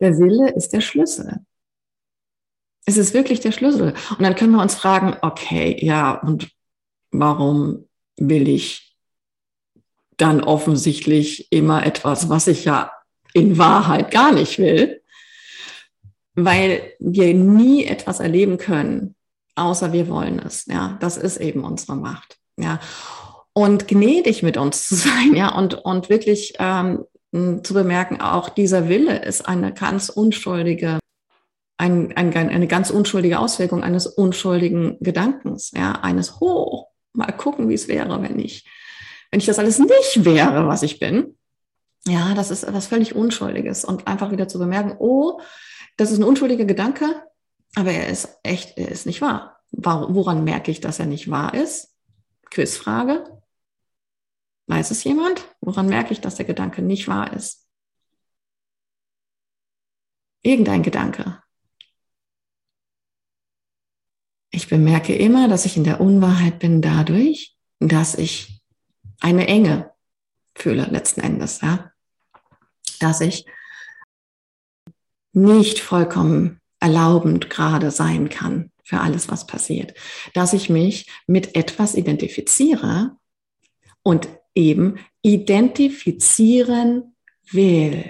Der Wille ist der Schlüssel. Es ist wirklich der Schlüssel. Und dann können wir uns fragen, okay, ja, und warum will ich dann offensichtlich immer etwas, was ich ja in Wahrheit gar nicht will? Weil wir nie etwas erleben können, außer wir wollen es. Ja, das ist eben unsere Macht. Ja, und gnädig mit uns zu sein. Ja, und, und wirklich ähm, zu bemerken, auch dieser Wille ist eine ganz unschuldige ein, ein, eine ganz unschuldige Auswirkung eines unschuldigen Gedankens, ja, eines Hoch, mal gucken, wie es wäre, wenn ich, wenn ich das alles nicht wäre, was ich bin. Ja, das ist etwas völlig Unschuldiges und einfach wieder zu bemerken, oh, das ist ein unschuldiger Gedanke, aber er ist echt, er ist nicht wahr. Woran merke ich, dass er nicht wahr ist? Quizfrage. Weiß es jemand? Woran merke ich, dass der Gedanke nicht wahr ist? Irgendein Gedanke. Ich bemerke immer, dass ich in der Unwahrheit bin dadurch, dass ich eine Enge fühle letzten Endes, ja. Dass ich nicht vollkommen erlaubend gerade sein kann für alles, was passiert. Dass ich mich mit etwas identifiziere und eben identifizieren will.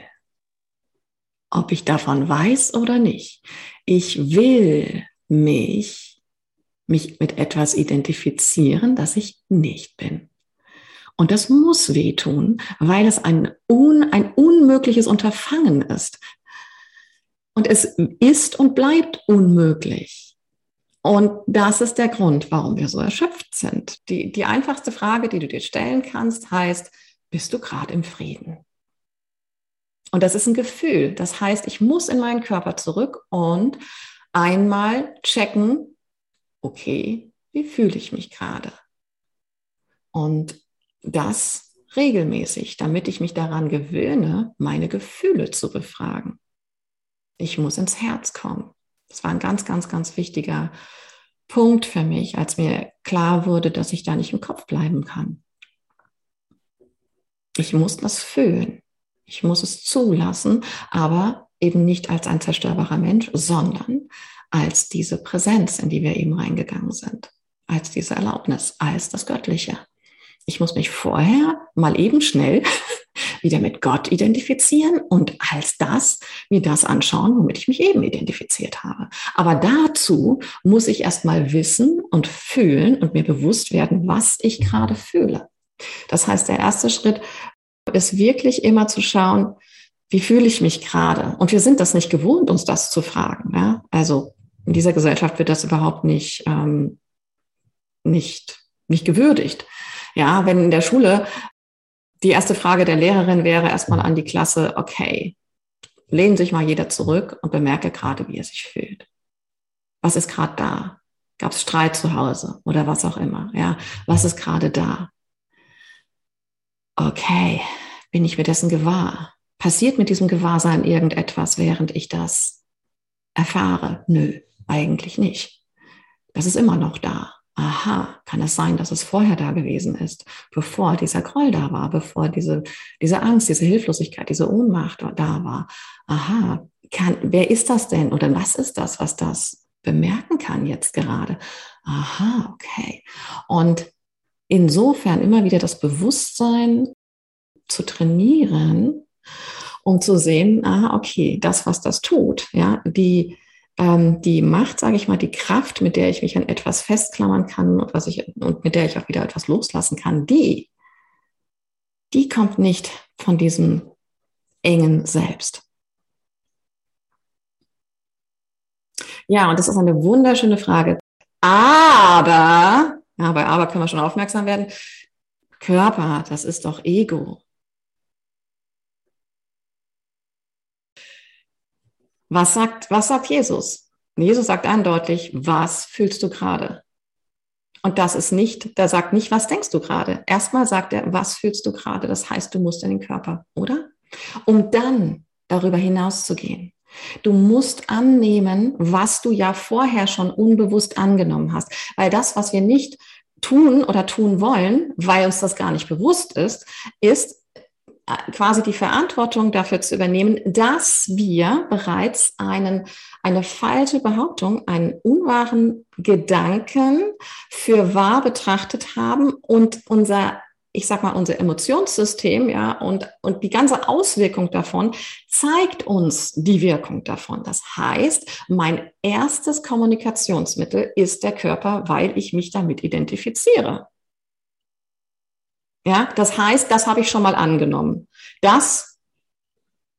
Ob ich davon weiß oder nicht. Ich will mich mich mit etwas identifizieren, das ich nicht bin. Und das muss wehtun, weil es ein, un, ein unmögliches Unterfangen ist. Und es ist und bleibt unmöglich. Und das ist der Grund, warum wir so erschöpft sind. Die, die einfachste Frage, die du dir stellen kannst, heißt, bist du gerade im Frieden? Und das ist ein Gefühl. Das heißt, ich muss in meinen Körper zurück und einmal checken, okay, wie fühle ich mich gerade? Und das regelmäßig, damit ich mich daran gewöhne, meine Gefühle zu befragen. Ich muss ins Herz kommen. Das war ein ganz, ganz, ganz wichtiger Punkt für mich, als mir klar wurde, dass ich da nicht im Kopf bleiben kann. Ich muss das fühlen. Ich muss es zulassen, aber eben nicht als ein zerstörbarer Mensch, sondern als diese Präsenz, in die wir eben reingegangen sind, als diese Erlaubnis, als das Göttliche. Ich muss mich vorher mal eben schnell wieder mit Gott identifizieren und als das mir das anschauen, womit ich mich eben identifiziert habe. Aber dazu muss ich erst mal wissen und fühlen und mir bewusst werden, was ich gerade fühle. Das heißt, der erste Schritt ist wirklich immer zu schauen, wie fühle ich mich gerade? Und wir sind das nicht gewohnt, uns das zu fragen. Ja? Also in dieser Gesellschaft wird das überhaupt nicht, ähm, nicht, nicht gewürdigt. Ja, wenn in der Schule die erste Frage der Lehrerin wäre erstmal an die Klasse, okay, lehnen sich mal jeder zurück und bemerke gerade, wie er sich fühlt. Was ist gerade da? Gab es Streit zu Hause oder was auch immer? Ja, was ist gerade da? Okay, bin ich mir dessen gewahr? Passiert mit diesem Gewahrsein irgendetwas, während ich das erfahre? Nö eigentlich nicht. Das ist immer noch da. Aha, kann es sein, dass es vorher da gewesen ist, bevor dieser Groll da war, bevor diese, diese Angst, diese Hilflosigkeit, diese Ohnmacht da war. Aha, kann, wer ist das denn oder was ist das, was das bemerken kann jetzt gerade? Aha, okay. Und insofern immer wieder das Bewusstsein zu trainieren, um zu sehen, ah, okay, das, was das tut, ja, die, ähm, die Macht, sage ich mal, die Kraft, mit der ich mich an etwas festklammern kann und, was ich, und mit der ich auch wieder etwas loslassen kann, die, die kommt nicht von diesem engen Selbst. Ja, und das ist eine wunderschöne Frage. Aber, ja, bei aber können wir schon aufmerksam werden. Körper, das ist doch Ego. Was sagt, was sagt Jesus? Jesus sagt eindeutig, was fühlst du gerade? Und das ist nicht, der sagt nicht, was denkst du gerade? Erstmal sagt er, was fühlst du gerade? Das heißt, du musst in den Körper, oder? Um dann darüber hinauszugehen. Du musst annehmen, was du ja vorher schon unbewusst angenommen hast. Weil das, was wir nicht tun oder tun wollen, weil uns das gar nicht bewusst ist, ist quasi die Verantwortung dafür zu übernehmen, dass wir bereits einen, eine falsche Behauptung, einen unwahren Gedanken für wahr betrachtet haben und unser ich sag mal, unser Emotionssystem, ja, und, und die ganze Auswirkung davon zeigt uns die Wirkung davon. Das heißt, mein erstes Kommunikationsmittel ist der Körper, weil ich mich damit identifiziere. Ja, das heißt, das habe ich schon mal angenommen. Das,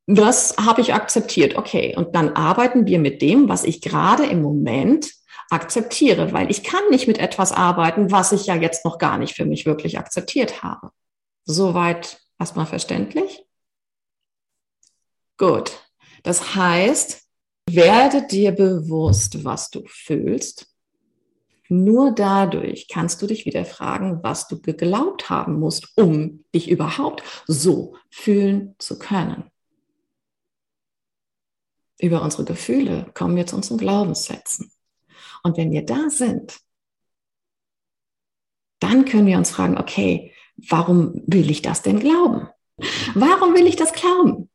das habe ich akzeptiert. Okay. Und dann arbeiten wir mit dem, was ich gerade im Moment akzeptiere, weil ich kann nicht mit etwas arbeiten, was ich ja jetzt noch gar nicht für mich wirklich akzeptiert habe. Soweit erstmal verständlich? Gut. Das heißt, werde dir bewusst, was du fühlst. Nur dadurch kannst du dich wieder fragen, was du geglaubt haben musst, um dich überhaupt so fühlen zu können. Über unsere Gefühle kommen wir zu unseren Glaubenssätzen. Und wenn wir da sind, dann können wir uns fragen, okay, warum will ich das denn glauben? Warum will ich das glauben?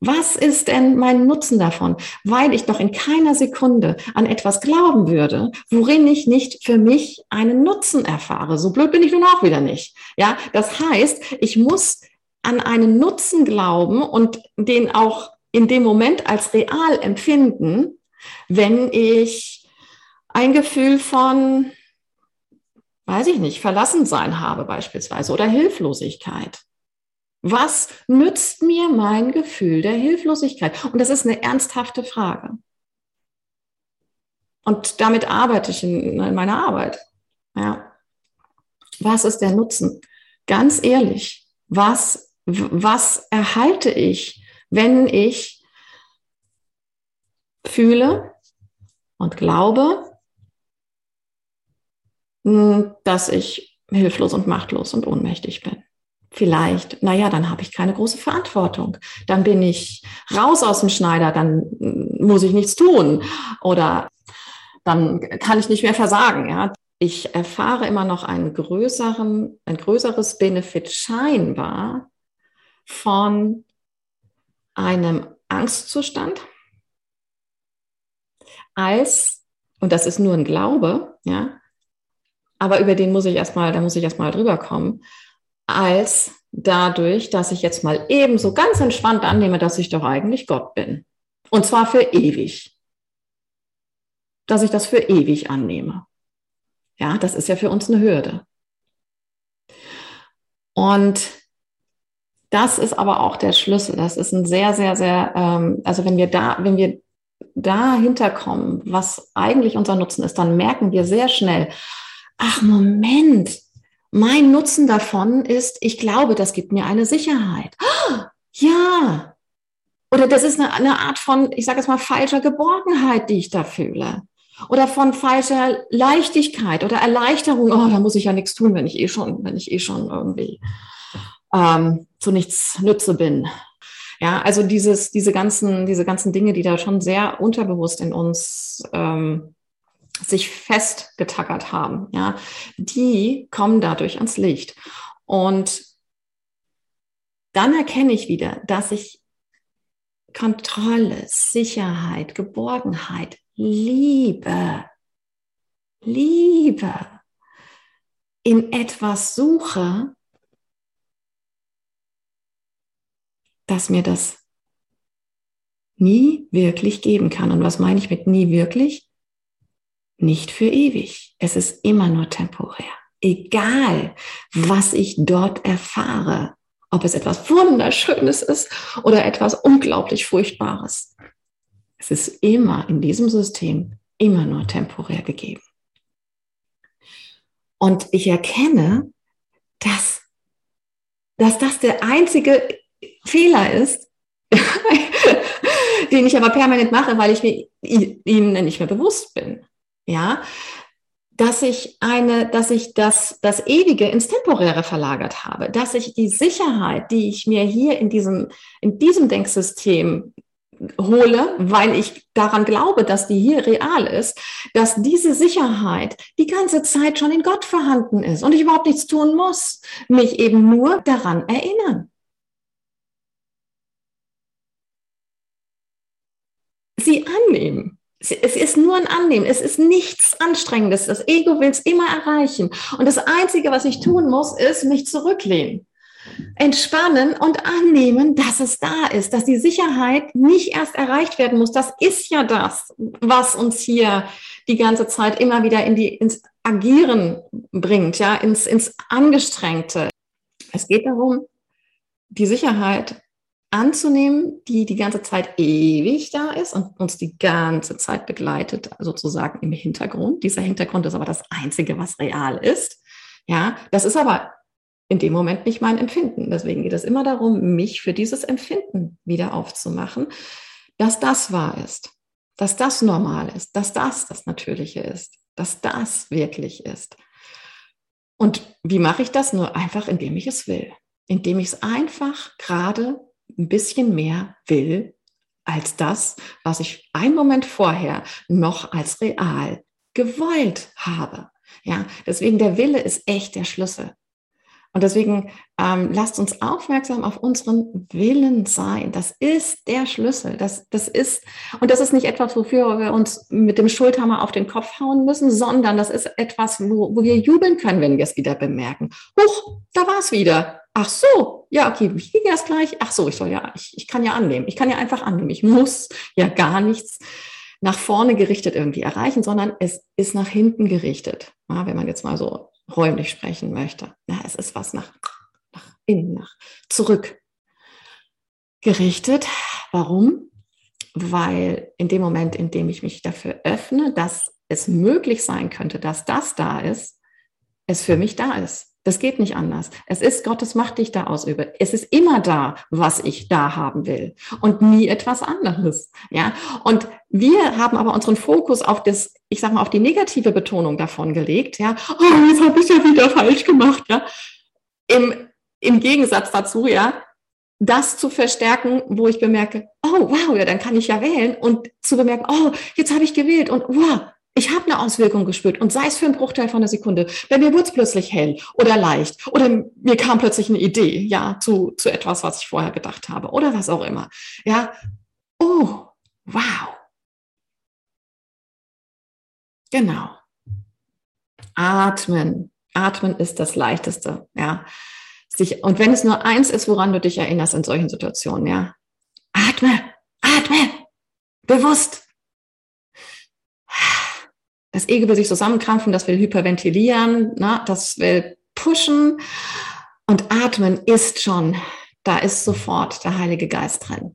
Was ist denn mein Nutzen davon? Weil ich doch in keiner Sekunde an etwas glauben würde, worin ich nicht für mich einen Nutzen erfahre. So blöd bin ich nun auch wieder nicht. Ja, das heißt, ich muss an einen Nutzen glauben und den auch in dem Moment als real empfinden, wenn ich ein Gefühl von, weiß ich nicht, Verlassensein habe beispielsweise oder Hilflosigkeit. Was nützt mir mein Gefühl der Hilflosigkeit? Und das ist eine ernsthafte Frage. Und damit arbeite ich in, in meiner Arbeit. Ja. Was ist der Nutzen? Ganz ehrlich, was, was erhalte ich, wenn ich fühle und glaube, dass ich hilflos und machtlos und ohnmächtig bin. Vielleicht, naja, dann habe ich keine große Verantwortung. Dann bin ich raus aus dem Schneider, dann hm, muss ich nichts tun. Oder dann kann ich nicht mehr versagen. Ja. Ich erfahre immer noch einen größeren, ein größeres Benefit scheinbar von einem Angstzustand, als, und das ist nur ein Glaube, ja, aber über den muss ich erstmal, da muss ich erstmal drüber kommen, als dadurch, dass ich jetzt mal ebenso ganz entspannt annehme, dass ich doch eigentlich Gott bin. Und zwar für ewig. Dass ich das für ewig annehme. Ja, das ist ja für uns eine Hürde. Und das ist aber auch der Schlüssel. Das ist ein sehr, sehr, sehr, ähm, also wenn wir da, wenn wir dahinter kommen, was eigentlich unser Nutzen ist, dann merken wir sehr schnell, ach Moment, mein Nutzen davon ist, ich glaube, das gibt mir eine Sicherheit. ja. Oder das ist eine, eine Art von, ich sage es mal, falscher Geborgenheit, die ich da fühle. Oder von falscher Leichtigkeit oder Erleichterung. Oh, da muss ich ja nichts tun, wenn ich eh schon, wenn ich eh schon irgendwie ähm, zu nichts nütze bin. Ja, also dieses, diese ganzen, diese ganzen Dinge, die da schon sehr unterbewusst in uns ähm, sich festgetackert haben, ja, die kommen dadurch ans Licht. Und dann erkenne ich wieder, dass ich Kontrolle, Sicherheit, Geborgenheit, Liebe, Liebe in etwas suche, dass mir das nie wirklich geben kann. Und was meine ich mit nie wirklich? Nicht für ewig. Es ist immer nur temporär. Egal, was ich dort erfahre, ob es etwas Wunderschönes ist oder etwas unglaublich Furchtbares. Es ist immer in diesem System immer nur temporär gegeben. Und ich erkenne, dass, dass das der einzige Fehler ist, den ich aber permanent mache, weil ich mir ihnen nicht mehr bewusst bin. Ja, dass ich eine, dass ich das, das Ewige ins Temporäre verlagert habe, dass ich die Sicherheit, die ich mir hier in diesem, in diesem Denksystem hole, weil ich daran glaube, dass die hier real ist, dass diese Sicherheit die ganze Zeit schon in Gott vorhanden ist und ich überhaupt nichts tun muss, mich eben nur daran erinnern. Sie annehmen. Es ist nur ein Annehmen. Es ist nichts Anstrengendes. Das Ego will es immer erreichen. Und das Einzige, was ich tun muss, ist mich zurücklehnen entspannen und annehmen, dass es da ist, dass die Sicherheit nicht erst erreicht werden muss. Das ist ja das, was uns hier die ganze Zeit immer wieder in die, ins Agieren bringt, ja, ins, ins Angestrengte. Es geht darum, die Sicherheit anzunehmen, die die ganze Zeit ewig da ist und uns die ganze Zeit begleitet, sozusagen im Hintergrund. Dieser Hintergrund ist aber das Einzige, was real ist. Ja, das ist aber in dem Moment nicht mein Empfinden. Deswegen geht es immer darum, mich für dieses Empfinden wieder aufzumachen, dass das wahr ist, dass das normal ist, dass das das Natürliche ist, dass das wirklich ist. Und wie mache ich das? Nur einfach, indem ich es will, indem ich es einfach gerade ein bisschen mehr will als das, was ich einen Moment vorher noch als real gewollt habe. Ja, deswegen der Wille ist echt der Schlüssel. Und deswegen ähm, lasst uns aufmerksam auf unseren Willen sein. Das ist der Schlüssel. Das, das ist, und das ist nicht etwas, wofür wir uns mit dem Schulterhammer auf den Kopf hauen müssen, sondern das ist etwas, wo, wo wir jubeln können, wenn wir es wieder bemerken. Huch, da war es wieder. Ach so, ja, okay, wie ging das gleich? Ach so, ich soll ja, ich, ich kann ja annehmen. Ich kann ja einfach annehmen. Ich muss ja gar nichts nach vorne gerichtet irgendwie erreichen, sondern es ist nach hinten gerichtet. Ja, wenn man jetzt mal so räumlich sprechen möchte. Ja, es ist was nach, nach innen, nach zurück gerichtet. Warum? Weil in dem Moment, in dem ich mich dafür öffne, dass es möglich sein könnte, dass das da ist, es für mich da ist. Das geht nicht anders. Es ist Gottes Macht, die ich da ausübe. Es ist immer da, was ich da haben will und nie etwas anderes. Ja. Und wir haben aber unseren Fokus auf das, ich sag mal, auf die negative Betonung davon gelegt. Ja. Oh, jetzt habe ich ja wieder falsch gemacht. Ja. Im, Im Gegensatz dazu, ja, das zu verstärken, wo ich bemerke, oh wow, ja, dann kann ich ja wählen und zu bemerken, oh, jetzt habe ich gewählt und wow, ich habe eine Auswirkung gespürt und sei es für einen Bruchteil von einer Sekunde. Bei mir wurde es plötzlich hell oder leicht oder mir kam plötzlich eine Idee, ja, zu, zu etwas, was ich vorher gedacht habe oder was auch immer. Ja, oh, wow. Genau. Atmen. Atmen ist das Leichteste, ja. Sich, und wenn es nur eins ist, woran du dich erinnerst in solchen Situationen, ja. Atme, atme, bewusst, das Ego will sich zusammenkrampfen, das will hyperventilieren, ne? das will pushen. Und atmen ist schon, da ist sofort der Heilige Geist drin.